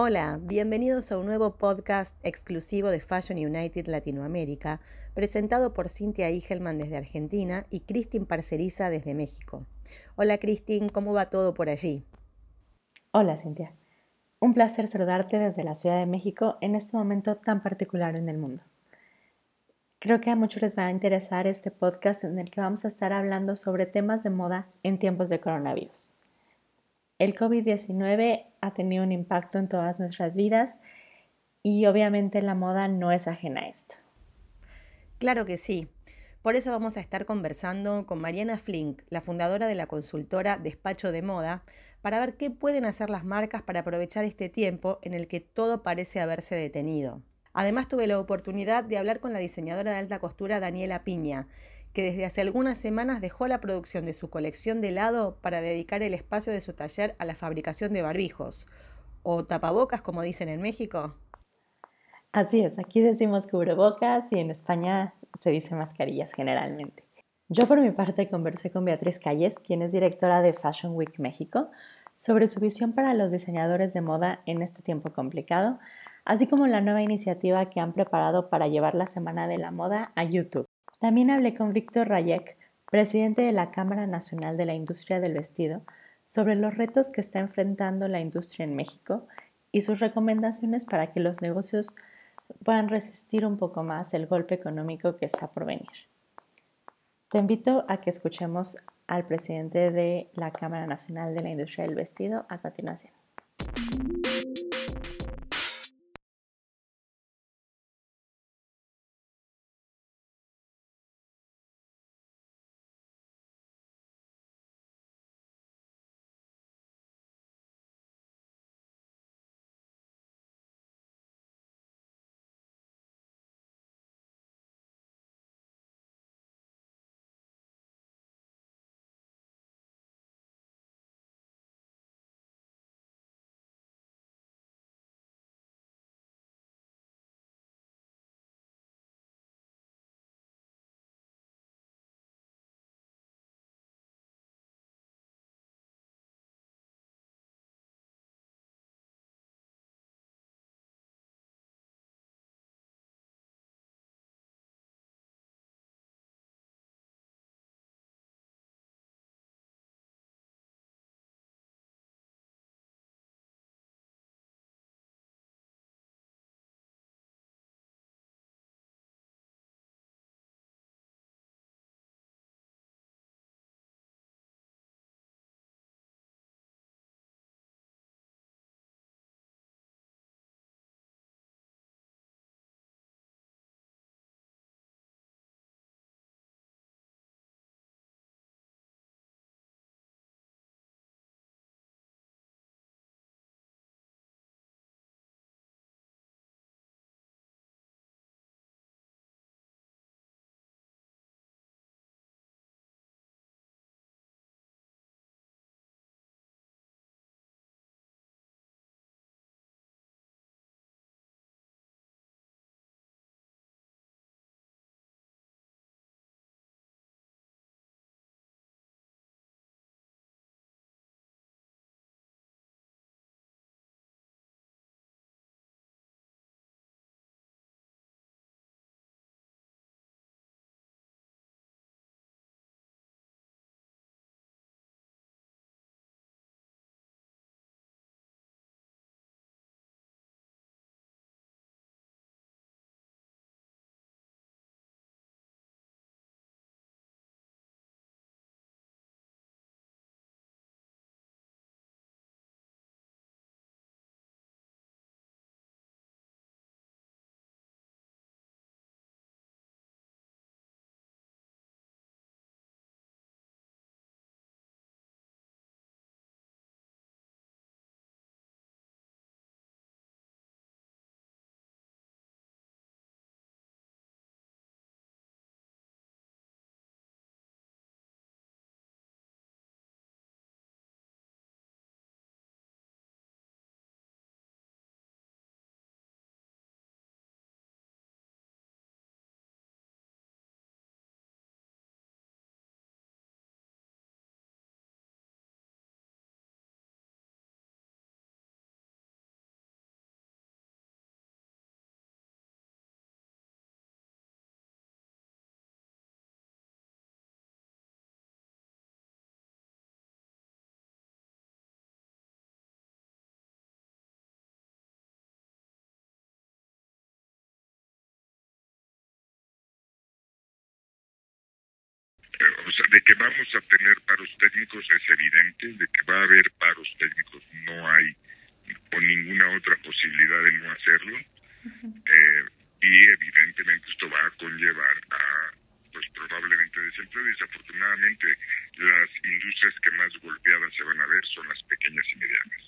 Hola, bienvenidos a un nuevo podcast exclusivo de Fashion United Latinoamérica, presentado por Cintia Igelman desde Argentina y Cristin Parceriza desde México. Hola Cristin, ¿cómo va todo por allí? Hola Cintia, un placer saludarte desde la Ciudad de México en este momento tan particular en el mundo. Creo que a muchos les va a interesar este podcast en el que vamos a estar hablando sobre temas de moda en tiempos de coronavirus. El COVID-19 ha tenido un impacto en todas nuestras vidas y obviamente la moda no es ajena a esto. Claro que sí. Por eso vamos a estar conversando con Mariana Flink, la fundadora de la consultora Despacho de Moda, para ver qué pueden hacer las marcas para aprovechar este tiempo en el que todo parece haberse detenido. Además tuve la oportunidad de hablar con la diseñadora de alta costura Daniela Piña, que desde hace algunas semanas dejó la producción de su colección de helado para dedicar el espacio de su taller a la fabricación de barbijos, o tapabocas como dicen en México. Así es, aquí decimos cubrebocas y en España se dice mascarillas generalmente. Yo por mi parte conversé con Beatriz Calles, quien es directora de Fashion Week México, sobre su visión para los diseñadores de moda en este tiempo complicado, así como la nueva iniciativa que han preparado para llevar la Semana de la Moda a YouTube. También hablé con Víctor Rayek, presidente de la Cámara Nacional de la Industria del Vestido, sobre los retos que está enfrentando la industria en México y sus recomendaciones para que los negocios puedan resistir un poco más el golpe económico que está por venir. Te invito a que escuchemos al presidente de la Cámara Nacional de la Industria del Vestido a continuación. De que vamos a tener paros técnicos es evidente, de que va a haber paros técnicos no hay o ninguna otra posibilidad de no hacerlo. eh, y evidentemente esto va a conllevar a pues probablemente desempleo. Desafortunadamente las industrias que más golpeadas se van a ver son las pequeñas y medianas.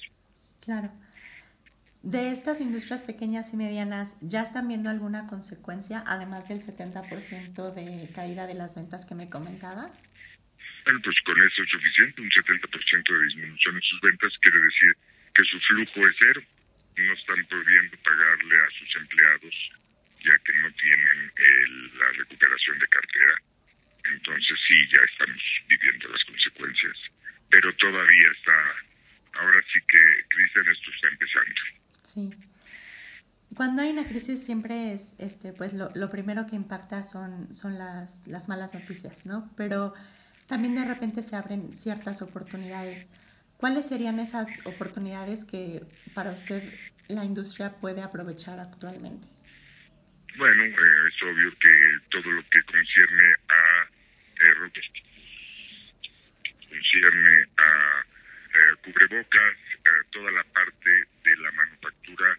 Claro. De estas industrias pequeñas y medianas, ¿ya están viendo alguna consecuencia, además del 70% de caída de las ventas que me comentaba? Bueno, pues con eso es suficiente. Un 70% de disminución en sus ventas quiere decir que su flujo es cero. No están pudiendo pagarle a sus empleados ya que no tienen el, la recuperación de cartera. Entonces sí, ya estamos viviendo las consecuencias. Pero todavía está, ahora sí que, Cristian, esto está empezando. Sí. Cuando hay una crisis siempre es, este, pues lo, primero que impacta son, son las, las malas noticias, ¿no? Pero también de repente se abren ciertas oportunidades. ¿Cuáles serían esas oportunidades que para usted la industria puede aprovechar actualmente? Bueno, eh, es obvio que todo lo que concierne a eh, concierne a eh, cubrebocas, eh, toda la parte de la manufactura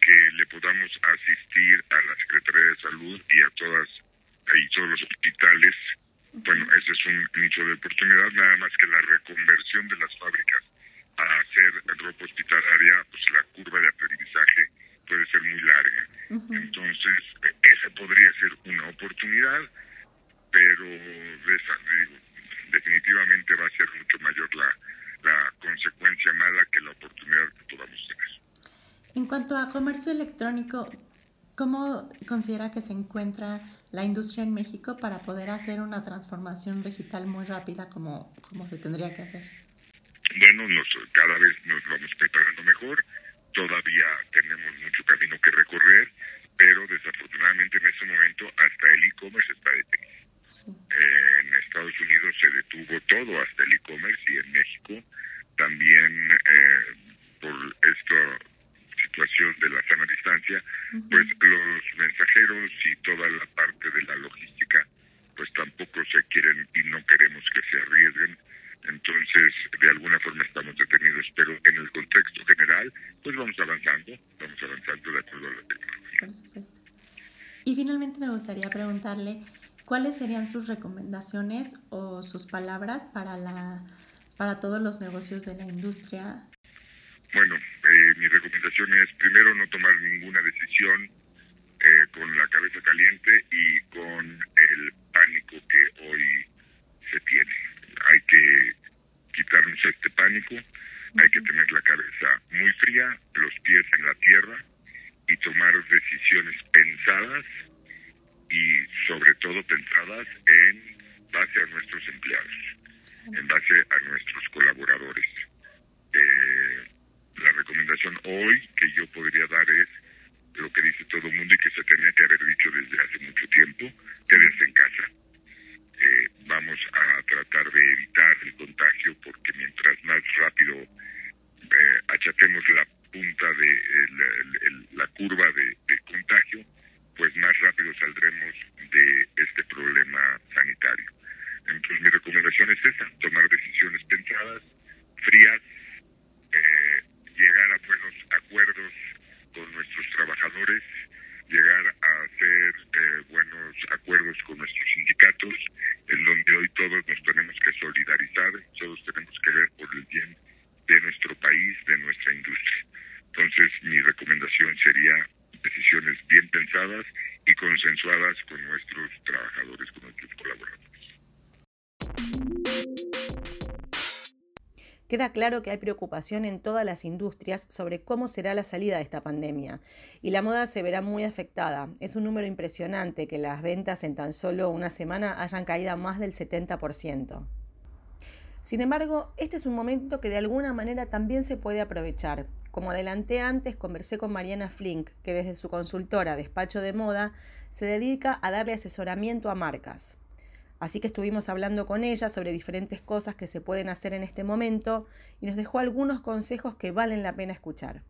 que le podamos asistir a la Secretaría de Salud y a todas y todos los hospitales. Bueno, ese es un nicho de oportunidad, nada más que la reconversión de las fábricas a hacer ropa hospitalaria, pues la curva de aprendizaje puede ser muy larga. Entonces, esa podría ser una oportunidad, pero definitivamente va a ser mucho mayor la, la consecuencia mala que la oportunidad que podamos tener. En cuanto a comercio electrónico, ¿cómo considera que se encuentra la industria en México para poder hacer una transformación digital muy rápida como, como se tendría que hacer? Bueno, nos, cada vez nos vamos preparando mejor todavía tenemos mucho camino que recorrer, pero desafortunadamente en este momento hasta el e-commerce está detenido. Eh, en Estados Unidos se detuvo todo, hasta el e-commerce, y en México también eh, por esta situación de la sana distancia, pues los mensajeros y toda la parte de la logística, pues tampoco se quieren y no queremos que se arriesguen entonces, de alguna forma estamos detenidos, pero en el contexto general, pues vamos avanzando, vamos avanzando de acuerdo a la tecnología. Por supuesto. Y finalmente me gustaría preguntarle, ¿cuáles serían sus recomendaciones o sus palabras para, la, para todos los negocios de la industria? Bueno, eh, mi recomendación es primero no tomar ninguna decisión eh, con la cabeza caliente y con el pánico que hoy se tiene hay que quitarnos este pánico, hay que tener la cabeza muy fría, los pies en la tierra y tomar decisiones pensadas y sobre todo pensadas en base a nuestros empleados, en base a nuestros colaboradores. Eh, la recomendación hoy que yo podría dar es lo que dice todo el mundo y que se tenía que haber dicho desde hace mucho tiempo, quédense en casa eh, vamos a tratar de evitar el contagio porque mientras más rápido eh, achatemos la punta de la curva de, contagio, pues más rápido saldremos de este problema sanitario. Entonces mi recomendación es esa, tomar decisiones pensadas, frías, eh, llegar a buenos acuerdos con nuestros trabajadores, llegar a hacer eh, buenos acuerdos con nuestros sindicatos, en donde hoy todos nos tenemos que solidarizar, todos tenemos que ver por el bien de nuestro país, de nuestra industria. Entonces, mi recomendación sería decisiones bien pensadas y consensuadas con nuestros trabajadores, con nuestros colaboradores. Queda claro que hay preocupación en todas las industrias sobre cómo será la salida de esta pandemia y la moda se verá muy afectada. Es un número impresionante que las ventas en tan solo una semana hayan caído más del 70%. Sin embargo, este es un momento que de alguna manera también se puede aprovechar. Como adelanté antes, conversé con Mariana Flink, que desde su consultora Despacho de Moda se dedica a darle asesoramiento a marcas. Así que estuvimos hablando con ella sobre diferentes cosas que se pueden hacer en este momento y nos dejó algunos consejos que valen la pena escuchar.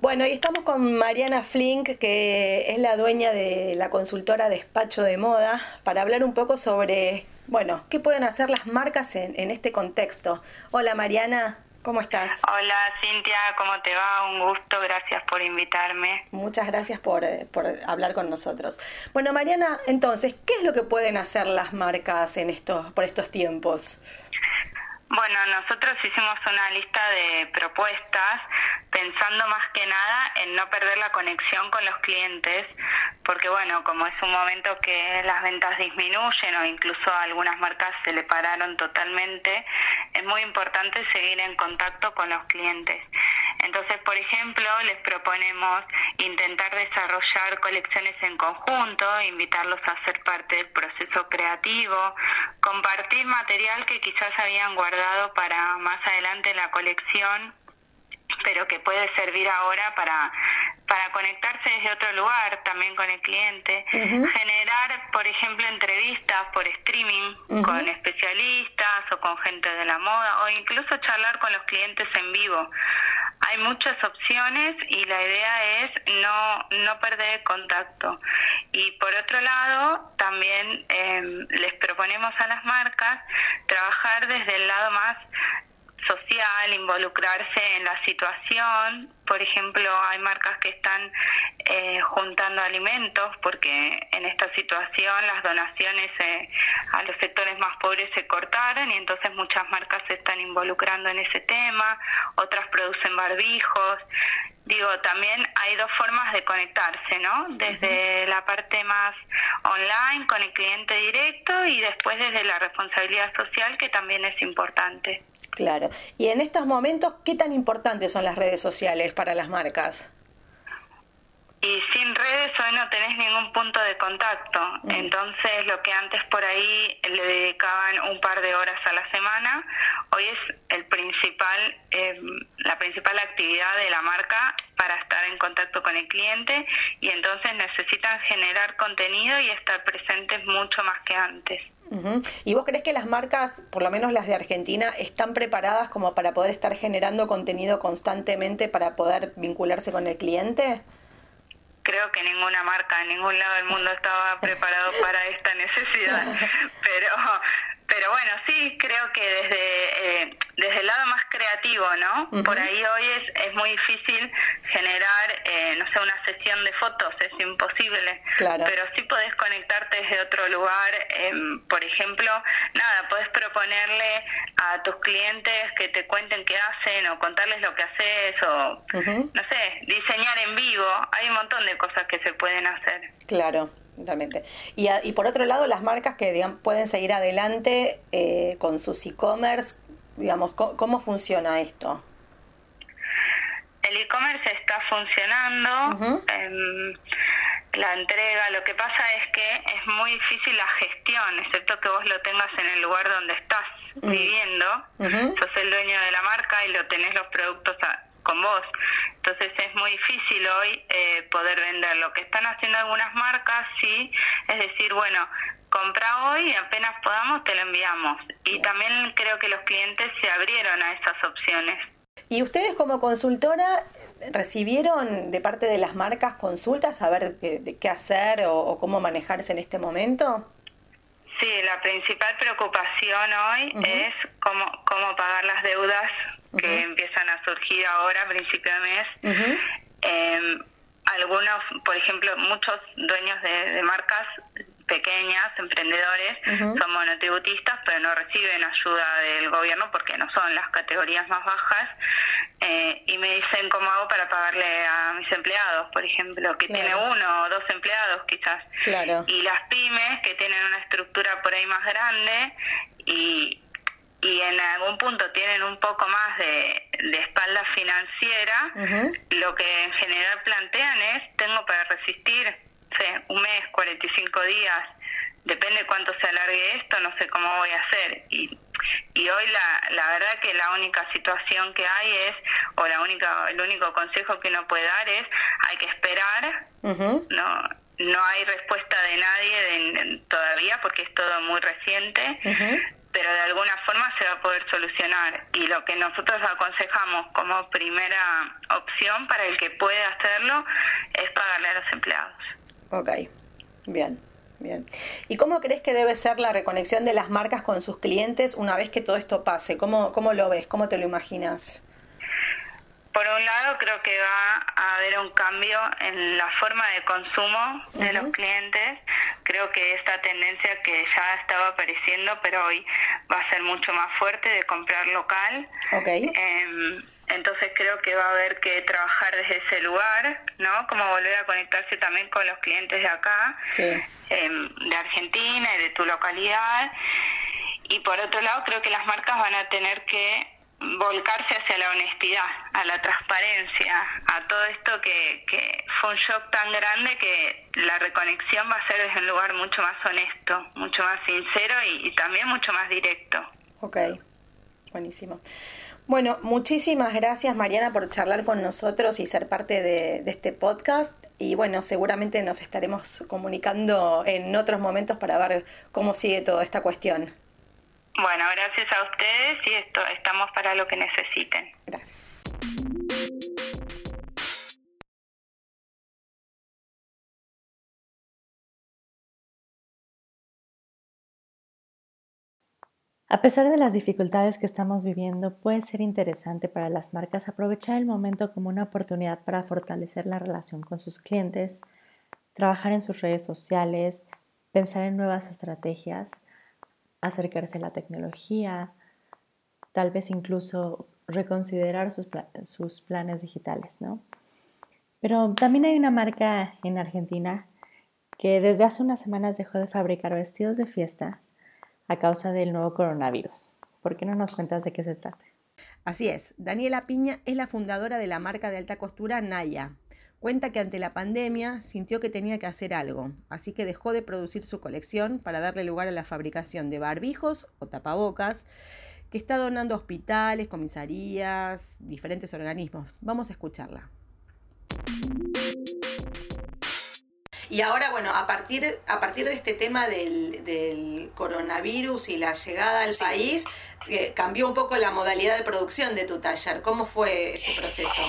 Bueno, y estamos con Mariana Flink, que es la dueña de la consultora Despacho de Moda, para hablar un poco sobre, bueno, qué pueden hacer las marcas en, en este contexto. Hola Mariana. ¿Cómo estás? Hola Cintia, ¿cómo te va? Un gusto, gracias por invitarme. Muchas gracias por, por, hablar con nosotros. Bueno, Mariana, entonces, ¿qué es lo que pueden hacer las marcas en estos, por estos tiempos? Bueno, nosotros hicimos una lista de propuestas pensando más que nada en no perder la conexión con los clientes, porque bueno, como es un momento que las ventas disminuyen o incluso algunas marcas se le pararon totalmente, es muy importante seguir en contacto con los clientes. Entonces, por ejemplo, les proponemos intentar desarrollar colecciones en conjunto, invitarlos a ser parte del proceso creativo, compartir material que quizás habían guardado para más adelante la colección pero que puede servir ahora para para conectarse desde otro lugar también con el cliente, generar, por ejemplo, entrevistas por streaming con especialistas o con gente de la moda o incluso charlar con los clientes en vivo. Hay muchas opciones y la idea es no, no perder contacto. Y por otro lado, también em, les proponemos a las marcas trabajar desde el lado más social, involucrarse en la situación. Por ejemplo, hay marcas que están eh, juntando alimentos porque en esta situación las donaciones eh, a los sectores más pobres se cortaron y entonces muchas marcas se están involucrando en ese tema, otras producen barbijos. Digo, también hay dos formas de conectarse, ¿no? Desde la parte más online con el cliente directo y después desde la responsabilidad social que también es importante. Claro. Y en estos momentos, ¿qué tan importantes son las redes sociales para las marcas? Y sin redes hoy no tenés ningún punto de contacto. Mm. Entonces, lo que antes por ahí le dedicaban un par de horas a la semana, hoy es el principal, eh, la principal actividad de la marca para estar en contacto con el cliente y entonces necesitan generar contenido y estar presentes mucho más que antes. ¿Y vos crees que las marcas, por lo menos las de Argentina, están preparadas como para poder estar generando contenido constantemente para poder vincularse con el cliente? Creo que ninguna marca en ningún lado del mundo estaba preparado para esta necesidad, pero pero bueno, sí, creo que desde, eh, desde el lado más creativo, ¿no? Por ahí hoy es, es muy difícil generar, eh, no sé, una sesión de fotos, es imposible. Claro. Pero sí podés conectarte desde otro lugar. Eh, por ejemplo, nada, podés proponerle a tus clientes que te cuenten qué hacen o contarles lo que haces o, no sé, diseñar en vivo. Hay un montón de cosas que se pueden hacer. Claro realmente. Y, y por otro lado, las marcas que digamos, pueden seguir adelante eh, con sus e-commerce, digamos, ¿cómo, funciona esto? El e-commerce está funcionando. Em, la entrega, lo que pasa es que es muy difícil la gestión, excepto que vos lo tengas en el lugar donde estás mm. viviendo, sos el dueño de la marca y lo tenés los productos a, con vos. Entonces es muy difícil hoy eh, poder vender. Lo que están haciendo algunas marcas, sí, es decir, bueno, compra hoy y apenas podamos te lo enviamos. Y también creo que los clientes se abrieron a esas opciones. ¿Y ustedes como consultora recibieron de parte de las marcas consultas a ver de, qué hacer o, cómo manejarse en este momento? Sí, la principal preocupación hoy es cómo, cómo pagar las deudas que empiezan a surgir ahora a principio de mes. Em, algunos, por ejemplo, muchos dueños de, marcas pequeñas, emprendedores, son monotributistas, pero no reciben ayuda del gobierno porque no son las categorías más bajas. Eh, y me dicen cómo hago para pagarle a mis empleados, por ejemplo, que tiene uno o dos empleados quizás. Y las pymes que tienen una estructura por ahí más grande y, y en algún punto tienen un poco más de, espalda financiera, lo que en general plantean es, tengo para resistir sé, un mes, 45 días, depende cuánto se alargue esto, no sé cómo voy a hacer. Y, y hoy la, la verdad que la única situación que hay es, o la única, el único consejo que uno puede dar es, hay que esperar, ¿no? no hay respuesta de nadie todavía porque es todo muy reciente, pero de alguna forma se va a poder solucionar. Y lo que nosotros aconsejamos como primera opción para el que puede hacerlo es pagarle a los empleados. Ok, bien. Bien. ¿Y cómo crees que debe ser la reconexión de las marcas con sus clientes una vez que todo esto pase? ¿Cómo, cómo lo ves? ¿Cómo te lo imaginas? Por un lado, creo que va a haber un cambio en la forma de consumo de los clientes. Creo que esta tendencia que ya estaba apareciendo, pero hoy va a ser mucho más fuerte de comprar local. Okay. Em, entonces creo que va a haber que trabajar desde ese lugar, ¿no? Como volver a conectarse también con los clientes de acá, em, de Argentina y de tu localidad. Y por otro lado, creo que las marcas van a tener que volcarse hacia la honestidad, a la transparencia, a todo esto que, que fue un shock tan grande que la reconexión va a ser desde un lugar mucho más honesto, mucho más sincero y, también mucho más directo. Ok, buenísimo. Bueno, muchísimas gracias Mariana por charlar con nosotros y ser parte de, de este podcast. Y bueno, seguramente nos estaremos comunicando en otros momentos para ver cómo sigue toda esta cuestión. Bueno, gracias a ustedes y esto, estamos para lo que necesiten. Gracias. A pesar de las dificultades que estamos viviendo, puede ser interesante para las marcas aprovechar el momento como una oportunidad para fortalecer la relación con sus clientes, trabajar en sus redes sociales, pensar en nuevas estrategias, acercarse a la tecnología, tal vez incluso reconsiderar sus, sus planes digitales, ¿no? Pero también hay una marca en Argentina que desde hace unas semanas dejó de fabricar vestidos de fiesta a causa del nuevo coronavirus. ¿Por qué no nos cuentas de qué se trata? Así es, Daniela Piña es la fundadora de la marca de alta costura Naya, Cuenta que ante la pandemia sintió que tenía que hacer algo, así que dejó de producir su colección para darle lugar a la fabricación de barbijos o tapabocas que está donando hospitales, comisarías, diferentes organismos. Vamos a escucharla. Y ahora, bueno, a partir, a partir de este tema del, coronavirus y la llegada al país, eh, cambió un poco la modalidad de producción de tu taller. ¿Cómo fue ese proceso?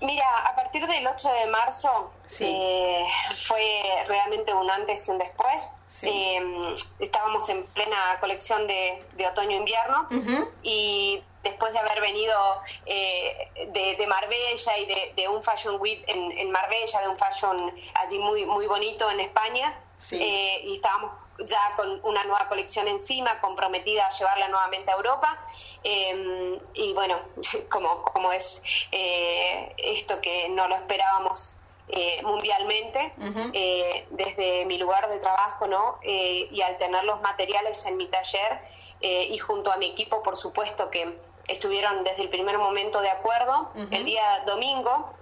Mira, a partir del 8 de marzo eh, fue realmente un antes y un después. Em, estábamos en plena colección de, otoño-invierno y después de haber venido eh, de, Marbella y de, un Fashion Week en, Marbella, de un fashion allí muy, muy bonito en España, eh, y estábamos ya con una nueva colección encima, comprometida a llevarla nuevamente a Europa. Em, y bueno, como, como es eh, esto que no lo esperábamos eh, mundialmente, eh, desde mi lugar de trabajo, ¿no? y al tener los materiales en mi taller y junto a mi equipo, por supuesto que estuvieron desde el primer momento de acuerdo. El día domingo,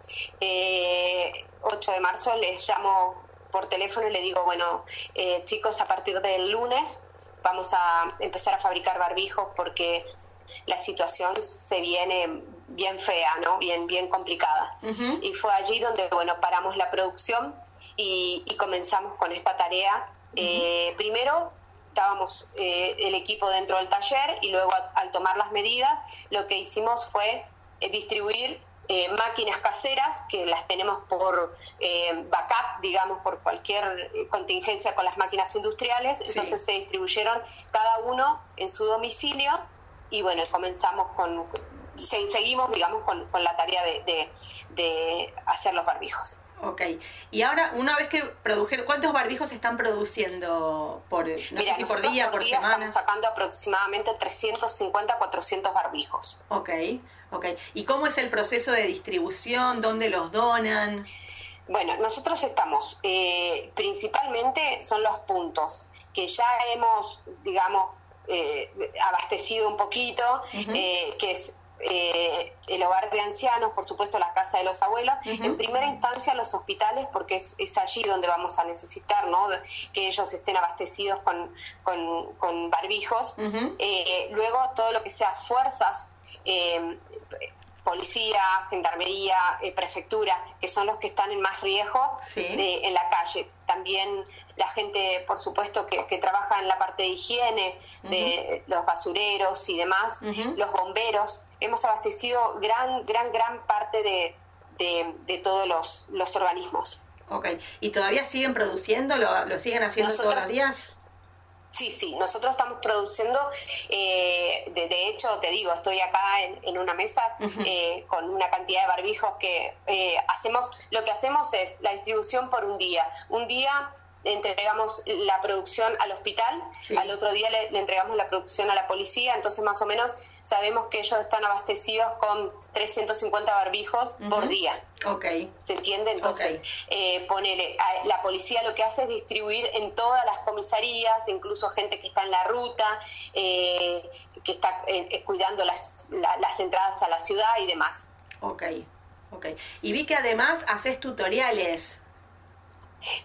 8 de marzo, les llamo por teléfono y le digo, bueno, eh, chicos, a partir del lunes vamos a empezar a fabricar barbijos porque la situación se viene bien fea, ¿no? Bien, bien complicada. Y fue allí donde, bueno, paramos la producción y, comenzamos con esta tarea. Eh, primero estábamos eh, el equipo dentro del taller y luego al tomar las medidas lo que hicimos fue distribuir eh, máquinas caseras que las tenemos por eh, backup, digamos, por cualquier eh, contingencia con las máquinas industriales. Entonces se distribuyeron cada uno en su domicilio y bueno, comenzamos con, seguimos, digamos, con, la tarea de, hacer los barbijos. Ok, y ahora una vez que produjeron, ¿cuántos barbijos están produciendo por, no sé si por día, por, semana? Estamos sacando aproximadamente 350, 400 barbijos. Ok, Ok, ¿y cómo es el proceso de distribución? ¿Dónde los donan? Bueno, nosotros estamos, eh, principalmente son los puntos que ya hemos, digamos, eh, abastecido un poquito, eh, que es el hogar de ancianos, por supuesto la casa de los abuelos, en primera instancia los hospitales, porque es, allí donde vamos a necesitar ¿no? que ellos estén abastecidos con, con, barbijos. luego todo lo que sea fuerzas eh, policía, gendarmería, eh, prefectura, que son los que están en más riesgo en la calle. también la gente, por supuesto, que, trabaja en la parte de higiene, de los basureros y demás, los bomberos. Hemos abastecido gran, gran, gran parte de, de, todos los, los, organismos. Ok, ¿y todavía siguen produciendo? ¿Lo, lo siguen haciendo todos los días? Sí, sí, nosotros estamos produciendo, eh, de, hecho, te digo, estoy acá en, una mesa eh, con una cantidad de barbijos que eh, hacemos, lo que hacemos es la distribución por un día. Un día entregamos la producción al hospital, al otro día le, entregamos la producción a la policía, entonces más o menos sabemos que ellos están abastecidos con 350 barbijos por día. Ok. ¿Se entiende? Entonces, eh, ponele, la policía lo que hace es distribuir en todas las comisarías, incluso gente que está en la ruta, eh, que está eh, cuidando las, las entradas a la ciudad y demás. Ok, ok. Y vi que además haces tutoriales.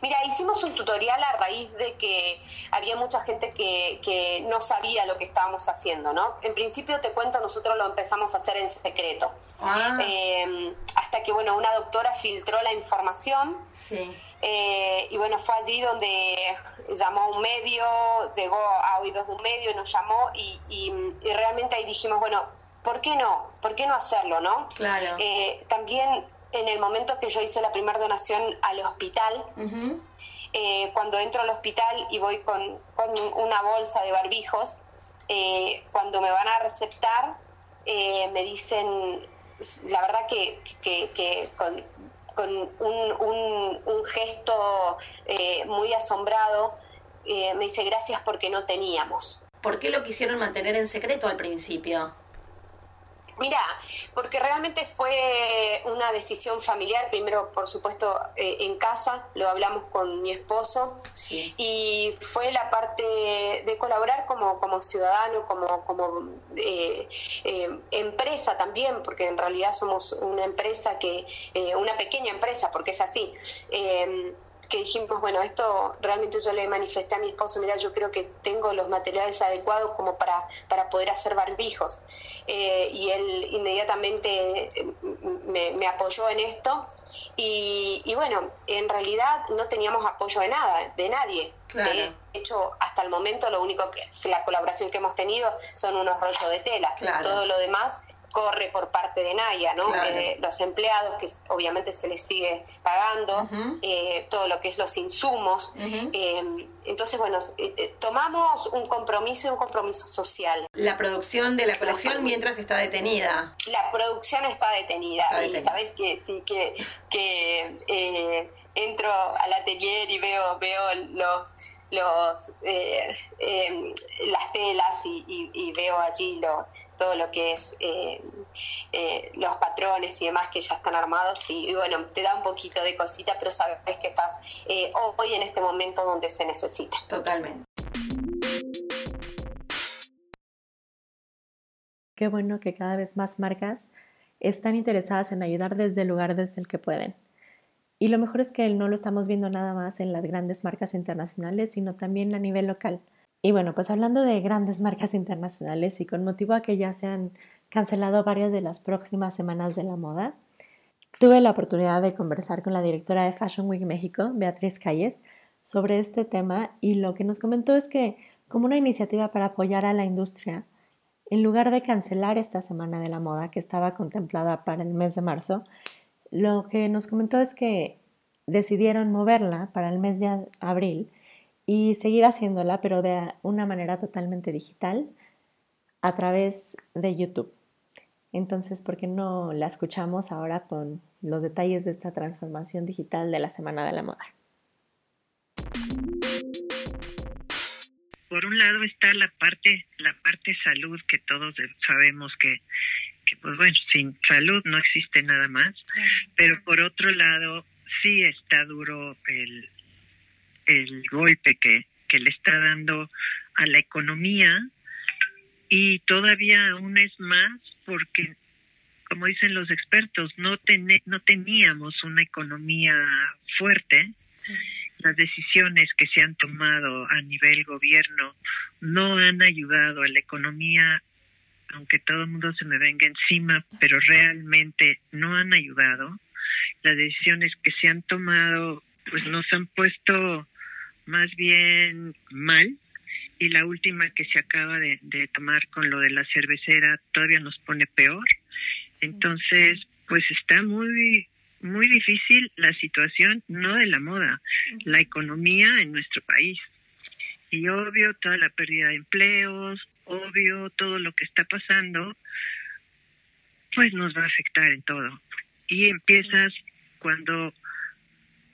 Mira, hicimos un tutorial a raíz de que había mucha gente que, que, no sabía lo que estábamos haciendo, ¿no? En principio, te cuento, nosotros lo empezamos a hacer en secreto. Ah. Eh, hasta que, bueno, una doctora filtró la información. Sí. Eh, y bueno, fue allí donde llamó un medio, llegó a oídos de un medio y nos llamó y, y, y realmente ahí dijimos, bueno, ¿por qué no? ¿Por qué no hacerlo, no? Claro. Eh, también en el momento que yo hice la primera donación al hospital, eh, cuando entro al hospital y voy con, una bolsa de barbijos, eh, cuando me van a receptar, eh, me dicen, la verdad que, que, con, un, un, gesto muy asombrado, me dice gracias porque no teníamos. ¿Por qué lo quisieron mantener en secreto al principio? Mira, porque realmente fue una decisión familiar, primero por supuesto eh, en casa, lo hablamos con mi esposo, y fue la parte de colaborar como, como ciudadano, como, como eh, eh, empresa también, porque en realidad somos una empresa que, una pequeña empresa, porque es así que dijimos, bueno, esto realmente yo le manifesté a mi esposo, mira, yo creo que tengo los materiales adecuados como para, para poder hacer barbijos. Eh, y él inmediatamente eh, me, apoyó en esto. Y, bueno, en realidad no teníamos apoyo de nada, de nadie. De hecho, hasta el momento lo único que, la colaboración que hemos tenido son unos rollos de tela. Todo lo demás corre por parte de Naya, ¿no? Eh, los empleados, que obviamente se les sigue pagando, eh, todo lo que es los insumos. Eh, entonces, bueno, tomamos un compromiso y un compromiso social. La producción de la colección mientras está detenida. La producción está detenida. y sabes que sí, que, que entro al atelier y veo, veo los los eh, em, las telas y, veo allí lo, todo lo que es eh, eh, los patrones y demás que ya están armados. Y, bueno te da un poquito de cosita pero sabes que estás hoy en este momento donde se necesita. Totalmente. Qué bueno que cada vez más marcas están interesadas en ayudar desde el lugar desde el que pueden y lo mejor es que no lo estamos viendo nada más en las grandes marcas internacionales, sino también a nivel local. Y bueno, pues hablando de grandes marcas internacionales y con motivo a que ya se han cancelado varias de las próximas semanas de la moda, tuve la oportunidad de conversar con la directora de Fashion Week México, Beatriz Calles, sobre este tema y lo que nos comentó es que como una iniciativa para apoyar a la industria, en lugar de cancelar esta semana de la moda que estaba contemplada para el mes de marzo, lo que nos comentó es que decidieron moverla para el mes de abril y seguir haciéndola, pero de una manera totalmente digital a través de YouTube. Entonces, ¿por qué no la escuchamos ahora con los detalles de esta transformación digital de la Semana de la Moda? Por un lado está la parte, la parte salud que todos sabemos que pues bueno, sin salud no existe nada más, pero por otro lado sí está duro el, el golpe que, que le está dando a la economía. Y todavía aún es más porque como dicen los expertos no no teníamos una economía fuerte. Las decisiones que se han tomado a nivel gobierno no han ayudado a la economía aunque todo el mundo se me venga encima, pero realmente no han ayudado. Las decisiones que se han tomado pues nos han puesto más bien mal y la última que se acaba de, tomar con lo de la cervecera todavía nos pone peor. Entonces, pues está muy muy difícil la situación, no de la moda, la economía en nuestro país. Y obvio toda la pérdida de empleos, obvio todo lo que está pasando, pues nos va a afectar en todo. Y empiezas cuando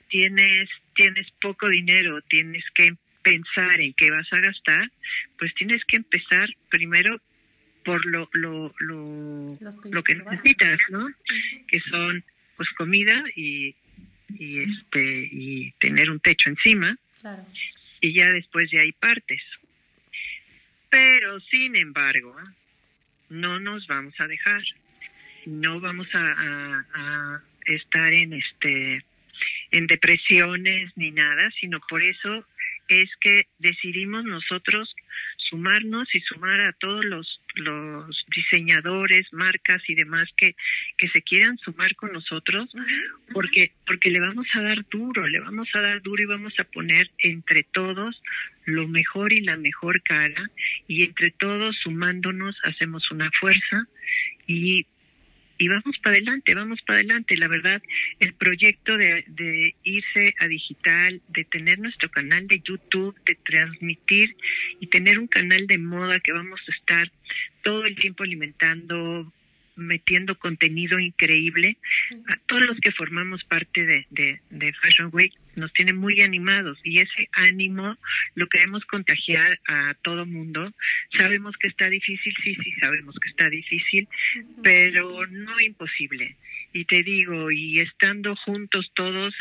tienes tienes poco dinero, tienes que pensar en qué vas a gastar, pues tienes que empezar primero por lo lo lo, lo que necesitas, ¿no? Que son pues comida y y este y tener un techo encima. Y ya después de ahí partes. Pero sin embargo, no nos vamos a dejar. No vamos a, estar en este en depresiones ni nada, sino por eso es que decidimos nosotros sumarnos y sumar a todos los, los diseñadores, marcas y demás que, que se quieran sumar con nosotros, porque, porque le vamos a dar duro, le vamos a dar duro y vamos a poner entre todos lo mejor y la mejor cara, y entre todos sumándonos hacemos una fuerza y y vamos para adelante, vamos para adelante. La verdad, el proyecto de, de, irse a digital, de tener nuestro canal de YouTube, de transmitir y tener un canal de moda que vamos a estar todo el tiempo alimentando, metiendo contenido increíble. A todos los que formamos parte de, de, Fashion Week nos tiene muy animados y ese ánimo lo queremos contagiar a todo mundo. Sabemos que está difícil, sí, sí, sabemos que está difícil, pero no imposible. Y te digo, y estando juntos todos,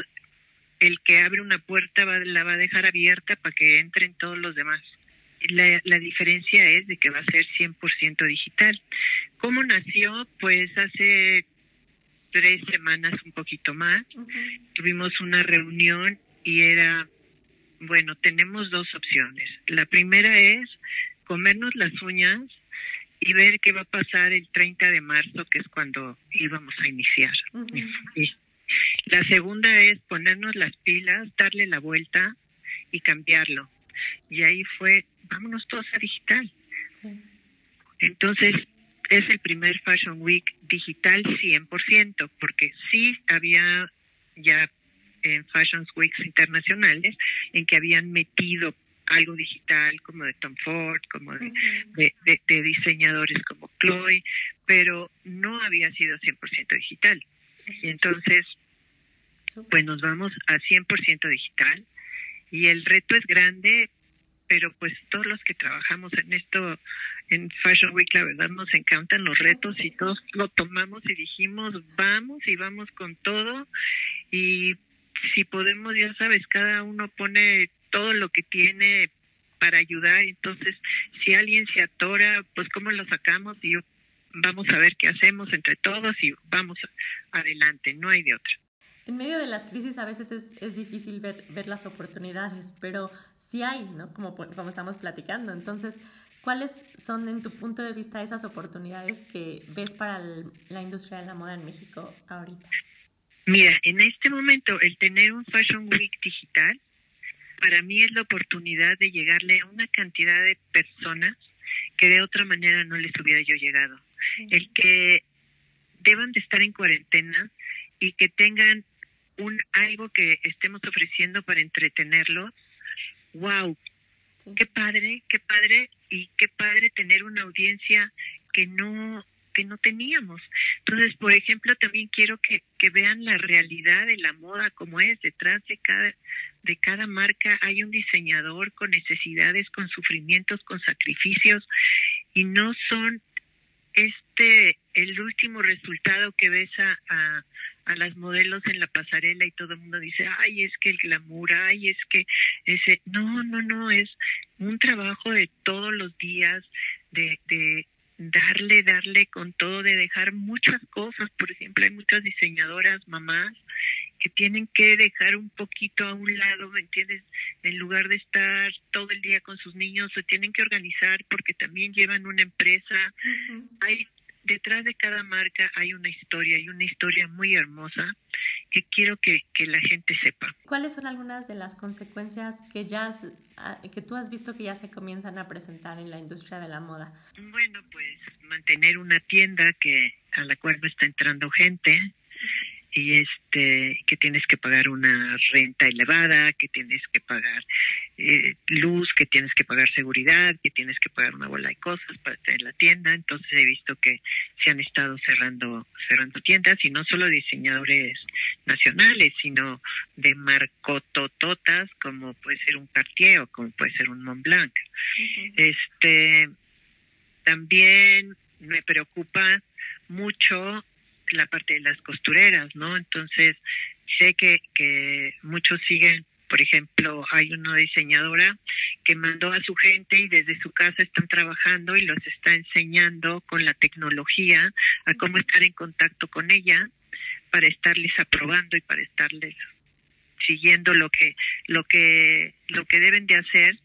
el que abre una puerta va, la va a dejar abierta para que entren todos los demás. La, la diferencia es de que va a ser 100% digital. ¿Cómo nació? Pues hace tres semanas, un poquito más, tuvimos una reunión y era, bueno, tenemos dos opciones. La primera es comernos las uñas y ver qué va a pasar el 30 de marzo, que es cuando íbamos a iniciar. La segunda es ponernos las pilas, darle la vuelta y cambiarlo. Y ahí fue, vámonos todos a digital. Entonces, es el primer Fashion Week digital 100%, porque sí había ya en Fashion Weeks internacionales en que habían metido algo digital como de Tom Ford, como de, de, diseñadores como Chloe, pero no había sido 100% digital. Y entonces, pues nos vamos a 100% digital y el reto es grande, pero pues todos los que trabajamos en esto en Fashion Week, la verdad nos encantan los retos y todos lo tomamos y dijimos, vamos y vamos con todo. Y si podemos, ya sabes, cada uno pone todo lo que tiene para ayudar. Entonces, si alguien se atora, pues cómo lo sacamos y vamos a ver qué hacemos entre todos y vamos adelante, no hay de otra. En medio de las crisis a veces es, es difícil ver, ver, las oportunidades, pero sí hay, ¿no? Como, como estamos platicando. Entonces, ¿Cuáles son, en tu punto de vista, esas oportunidades que ves para la industria de la moda en México ahorita? Mira, en este momento el tener un Fashion Week digital, para mí es la oportunidad de llegarle a una cantidad de personas que de otra manera no les hubiera yo llegado. El que deban de estar en cuarentena y que tengan un algo que estemos ofreciendo para entretenerlos, wow, Qué padre, qué padre y qué padre tener una audiencia que no que no teníamos. Entonces, por ejemplo, también quiero que, que vean la realidad de la moda como es. Detrás de cada, de cada marca hay un diseñador con necesidades, con sufrimientos, con sacrificios y no son este el último resultado que ves a, a las modelos en la pasarela y todo el mundo dice, ay, es que el glamour, ay, es que ese, no, no, no, es un trabajo de todos los días, de, de darle, darle con todo, de dejar muchas cosas, por ejemplo, hay muchas diseñadoras, mamás, que tienen que dejar un poquito a un lado, ¿me entiendes? En lugar de estar todo el día con sus niños, se tienen que organizar porque también llevan una empresa. Hay detrás de cada marca hay una historia, hay una historia muy hermosa que quiero que, que, la gente sepa. ¿Cuáles son algunas de las consecuencias que ya ah, que tú has visto que ya se comienzan a presentar en la industria de la moda? Bueno, pues mantener una tienda que a la cual no está entrando gente, y este que tienes que pagar una renta elevada, que tienes que pagar eh, luz, que tienes que pagar seguridad, que tienes que pagar una bola de cosas para tener la tienda. Entonces he visto que se han estado cerrando cerrando tiendas y no solo diseñadores nacionales, sino de marcotototas como puede ser un Cartier o como puede ser un Montblanc. Este también me preocupa mucho la parte de las costureras, ¿no? Entonces, sé que, muchos siguen, por ejemplo, hay una diseñadora que mandó a su gente y desde su casa están trabajando y los está enseñando con la tecnología a cómo estar en contacto con ella para estarles aprobando y para estarles siguiendo lo que lo que lo que deben de hacer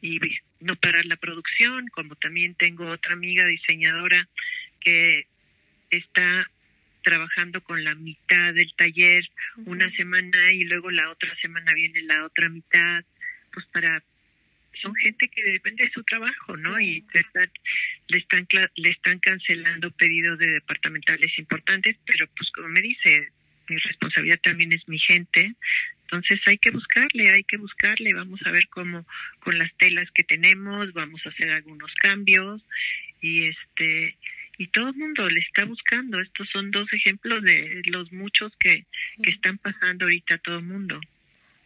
y no parar la producción como también tengo otra amiga diseñadora que está trabajando con la mitad del taller una semana y luego la otra semana viene la otra mitad, pues para son gente que depende de su trabajo, ¿no? Y le están, le están le están cancelando pedidos de departamentales importantes, pero pues como me dice, mi responsabilidad también es mi gente, entonces hay que buscarle, hay que buscarle, vamos a ver cómo con las telas que tenemos, vamos a hacer algunos cambios y este y todo el mundo le está buscando. Estos son dos ejemplos de los muchos que, que están pasando ahorita a todo el mundo.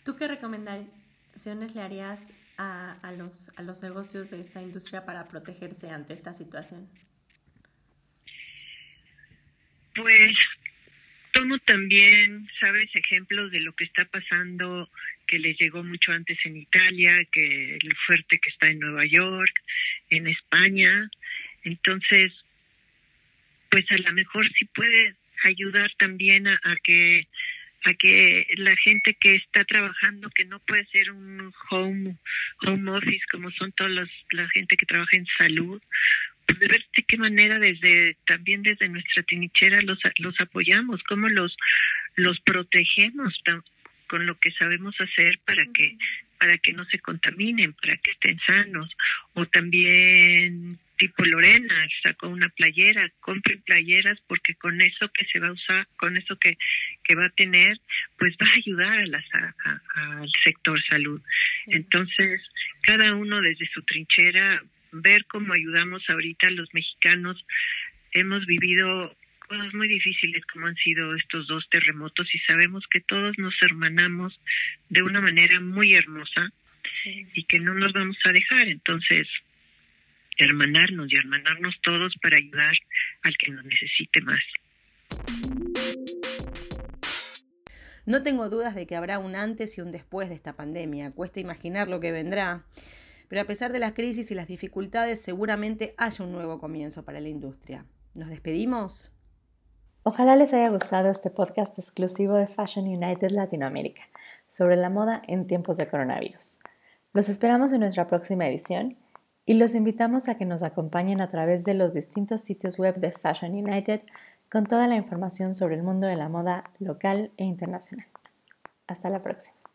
¿Tú qué recomendaciones le harías a, a, los, a los negocios de esta industria para protegerse ante esta situación? Pues tomo también, sabes, ejemplos de lo que está pasando, que les llegó mucho antes en Italia, que el fuerte que está en Nueva York, en España. Entonces, pues a lo mejor sí puede ayudar también a, que a que la gente que está trabajando que no puede ser un home home office como son todos los la gente que trabaja en salud pues de ver de qué manera desde también desde nuestra trinchera los los apoyamos cómo los los protegemos con lo que sabemos hacer para que para que no se contaminen, para que estén sanos. O también tipo Lorena sacó una playera, compren playeras porque con eso que se va a usar, con eso que, que va a tener, pues va a ayudar a las, al sector salud. Entonces, cada uno desde su trinchera, ver cómo ayudamos ahorita a los mexicanos. Hemos vivido cosas muy difíciles como han sido estos dos terremotos y sabemos que todos nos hermanamos de una manera muy hermosa y que no nos vamos a dejar. Entonces, hermanarnos y hermanarnos todos para ayudar al que nos necesite más. No tengo dudas de que habrá un antes y un después de esta pandemia. Cuesta imaginar lo que vendrá. Pero a pesar de las crisis y las dificultades, seguramente haya un nuevo comienzo para la industria. ¿Nos despedimos? Ojalá les haya gustado este podcast exclusivo de Fashion United Latinoamérica sobre la moda en tiempos de coronavirus. Los esperamos en nuestra próxima edición y los invitamos a que nos acompañen a través de los distintos sitios web de Fashion United con toda la información sobre el mundo de la moda local e internacional. Hasta la próxima.